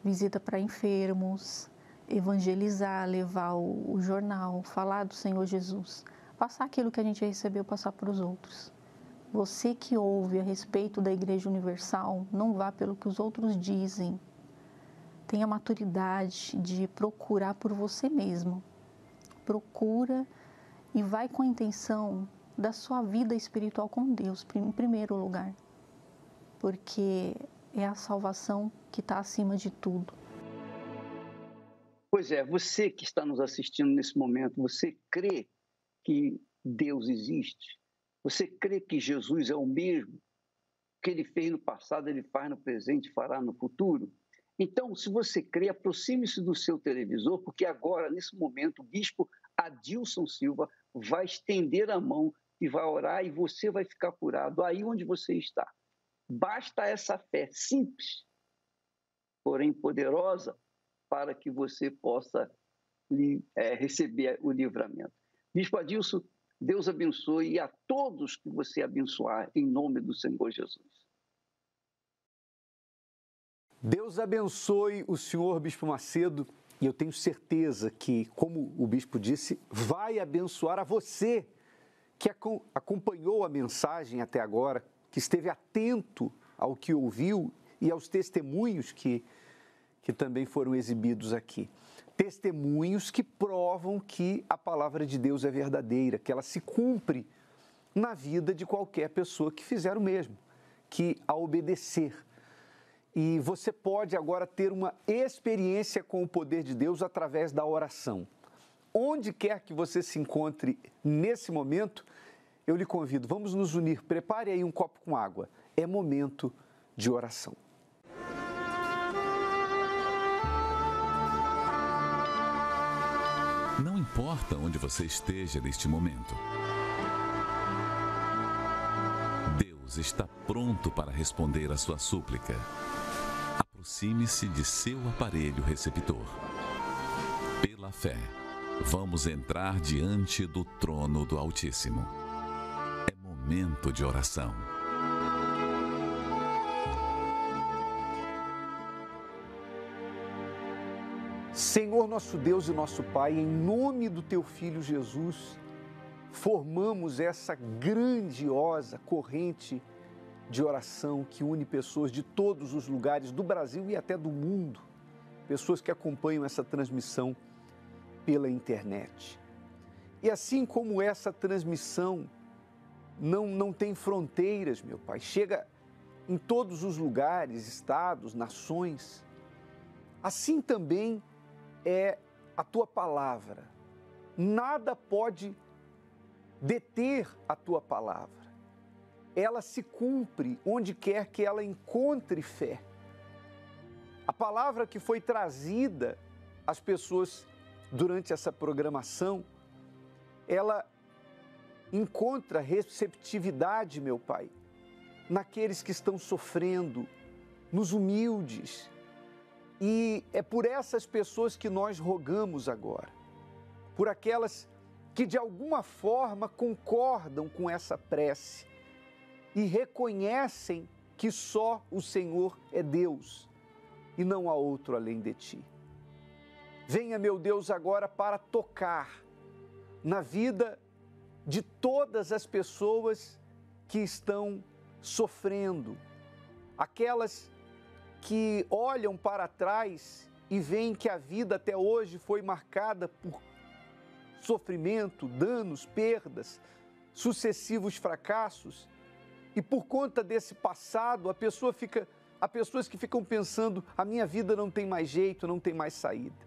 visita para enfermos, evangelizar, levar o, jornal, falar do Senhor Jesus, passar aquilo que a gente recebeu, passar para os outros. Você que ouve a respeito da Igreja Universal, não vá pelo que os outros dizem. Tenha maturidade de procurar por você mesmo. Procura e vai com a intenção da sua vida espiritual com Deus, em primeiro lugar. Porque é a salvação que está acima de tudo. Pois é, você que está nos assistindo nesse momento, você crê que Deus existe? Você crê que Jesus é o mesmo? que ele fez no passado, ele faz no presente, fará no futuro? Então, se você crê, aproxime-se do seu televisor, porque agora, nesse momento, o bispo Adilson Silva vai estender a mão e vai orar e você vai ficar curado aí onde você está. Basta essa fé simples, porém poderosa, para que você possa é, receber o livramento. Bispo Adilson, Deus abençoe e a todos que você abençoar, em nome do Senhor Jesus. Deus abençoe o senhor Bispo Macedo e eu tenho certeza que, como o bispo disse, vai abençoar a você que acompanhou a mensagem até agora, que esteve atento ao que ouviu e aos testemunhos que, que também foram exibidos aqui. testemunhos que provam que a palavra de Deus é verdadeira, que ela se cumpre na vida de qualquer pessoa que fizer o mesmo, que a obedecer. E você pode agora ter uma experiência com o poder de Deus através da oração. Onde quer que você se encontre nesse momento, eu lhe convido, vamos nos unir. Prepare aí um copo com água. É momento de oração. Não importa onde você esteja neste momento. Deus está pronto para responder a sua súplica. Aproxime-se de seu aparelho receptor. Pela fé, vamos entrar diante do trono do Altíssimo. É momento de oração. Senhor nosso Deus e nosso Pai, em nome do teu filho Jesus, formamos essa grandiosa corrente de oração que une pessoas de todos os lugares do Brasil e até do mundo, pessoas que acompanham essa transmissão pela internet. E assim como essa transmissão não, não tem fronteiras, meu Pai, chega em todos os lugares, estados, nações, assim também é a tua palavra. Nada pode deter a tua palavra. Ela se cumpre onde quer que ela encontre fé. A palavra que foi trazida às pessoas durante essa programação, ela encontra receptividade, meu Pai, naqueles que estão sofrendo, nos humildes. E é por essas pessoas que nós rogamos agora, por aquelas que de alguma forma concordam com essa prece e reconhecem que só o Senhor é Deus e não há outro além de ti. Venha, meu Deus, agora para tocar na vida de todas as pessoas que estão sofrendo, aquelas que olham para trás e veem que a vida até hoje foi marcada por sofrimento, danos, perdas, sucessivos fracassos. E por conta desse passado, a pessoa fica, há pessoas que ficam pensando: a minha vida não tem mais jeito, não tem mais saída.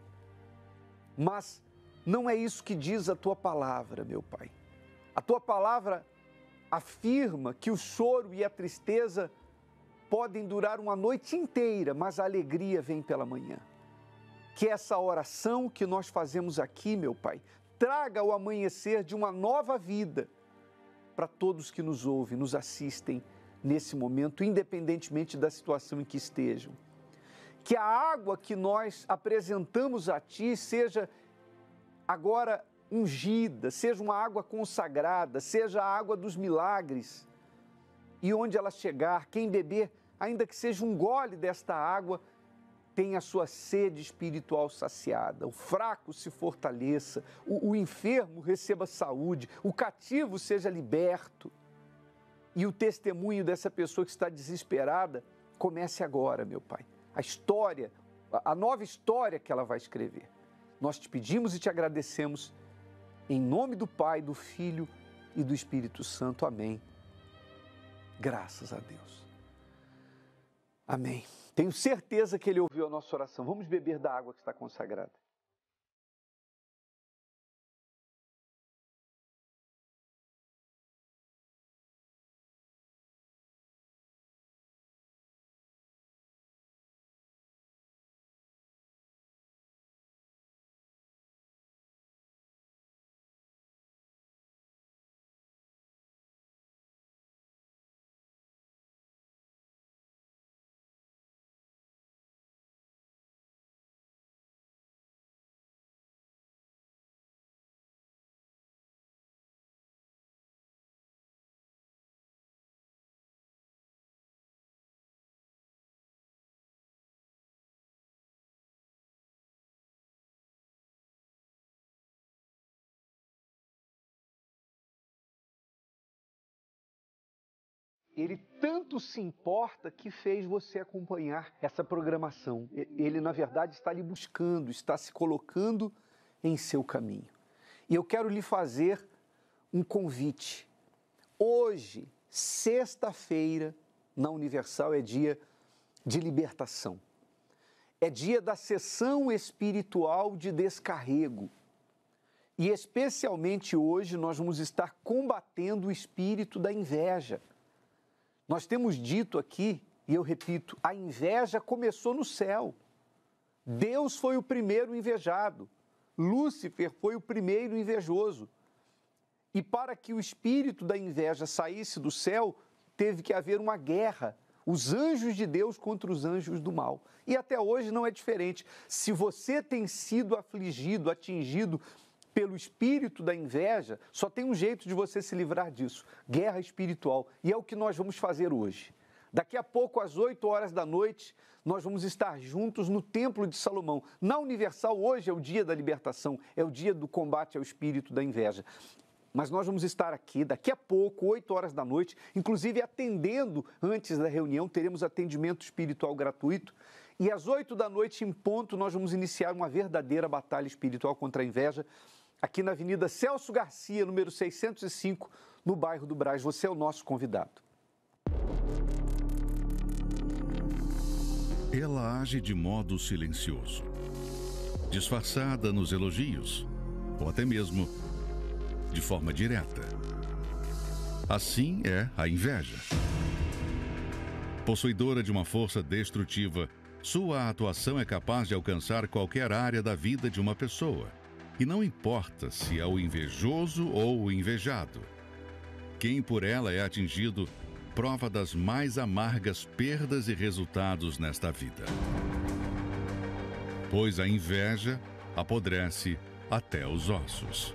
Mas não é isso que diz a tua palavra, meu Pai. A tua palavra afirma que o choro e a tristeza podem durar uma noite inteira, mas a alegria vem pela manhã. Que essa oração que nós fazemos aqui, meu Pai, traga o amanhecer de uma nova vida para todos que nos ouvem, nos assistem nesse momento, independentemente da situação em que estejam. Que a água que nós apresentamos a Ti seja agora ungida, seja uma água consagrada, seja a água dos milagres. E onde ela chegar, quem beber, ainda que seja um gole desta água, tenha a sua sede espiritual saciada, o fraco se fortaleça, o, o enfermo receba saúde, o cativo seja liberto. E o testemunho dessa pessoa que está desesperada comece agora, meu Pai. A história, a nova história que ela vai escrever. Nós te pedimos e te agradecemos em nome do Pai, do Filho e do Espírito Santo. Amém. Graças a Deus. Amém. Tenho certeza que ele ouviu a nossa oração. Vamos beber da água que está consagrada. Ele tanto se importa que fez você acompanhar essa programação. Ele, na verdade, está lhe buscando, está se colocando em seu caminho. E eu quero lhe fazer um convite. Hoje, sexta-feira, na Universal, é dia de libertação. É dia da sessão espiritual de descarrego. E especialmente hoje nós vamos estar combatendo o espírito da inveja. Nós temos dito aqui, e eu repito, a inveja começou no céu. Deus foi o primeiro invejado. Lúcifer foi o primeiro invejoso. E para que o espírito da inveja saísse do céu, teve que haver uma guerra. Os anjos de Deus contra os anjos do mal. E até hoje não é diferente. Se você tem sido afligido, atingido pelo espírito da inveja, só tem um jeito de você se livrar disso: guerra espiritual. E é o que nós vamos fazer hoje. Daqui a pouco, às 8 horas da noite, nós vamos estar juntos no Templo de Salomão. Na Universal, hoje é o dia da libertação, é o dia do combate ao espírito da inveja. Mas nós vamos estar aqui daqui a pouco, 8 horas da noite, inclusive atendendo antes da reunião, teremos atendimento espiritual gratuito. E às 8 da noite, em ponto, nós vamos iniciar uma verdadeira batalha espiritual contra a inveja, aqui na Avenida Celso Garcia, número 605, no bairro do Braz. Você é o nosso convidado. Ela age de modo silencioso, disfarçada nos elogios, ou até mesmo de forma direta. Assim é a inveja. Possuidora de uma força destrutiva, sua atuação é capaz de alcançar qualquer área da vida de uma pessoa. E não importa se é o invejoso ou o invejado. Quem por ela é atingido prova das mais amargas perdas e resultados nesta vida. Pois a inveja apodrece até os ossos.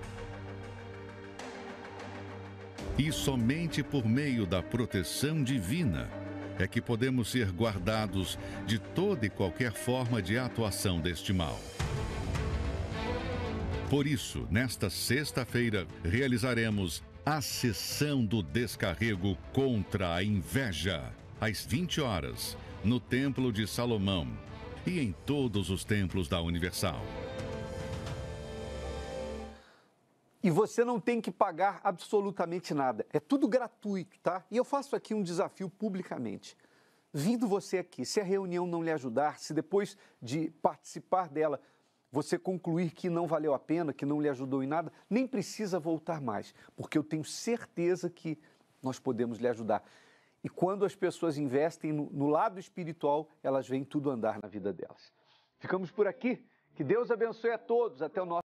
E somente por meio da proteção divina é que podemos ser guardados de toda e qualquer forma de atuação deste mal. Por isso, nesta sexta-feira, realizaremos a sessão do descarrego contra a inveja, às 20 horas, no Templo de Salomão e em todos os templos da Universal. E você não tem que pagar absolutamente nada. É tudo gratuito, tá? E eu faço aqui um desafio publicamente. Vindo você aqui, se a reunião não lhe ajudar, se depois de participar dela você concluir que não valeu a pena, que não lhe ajudou em nada, nem precisa voltar mais, porque eu tenho certeza que nós podemos lhe ajudar. E quando as pessoas investem no, no lado espiritual, elas veem tudo andar na vida delas. Ficamos por aqui. Que Deus abençoe a todos. Até o nosso.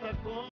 Nossa,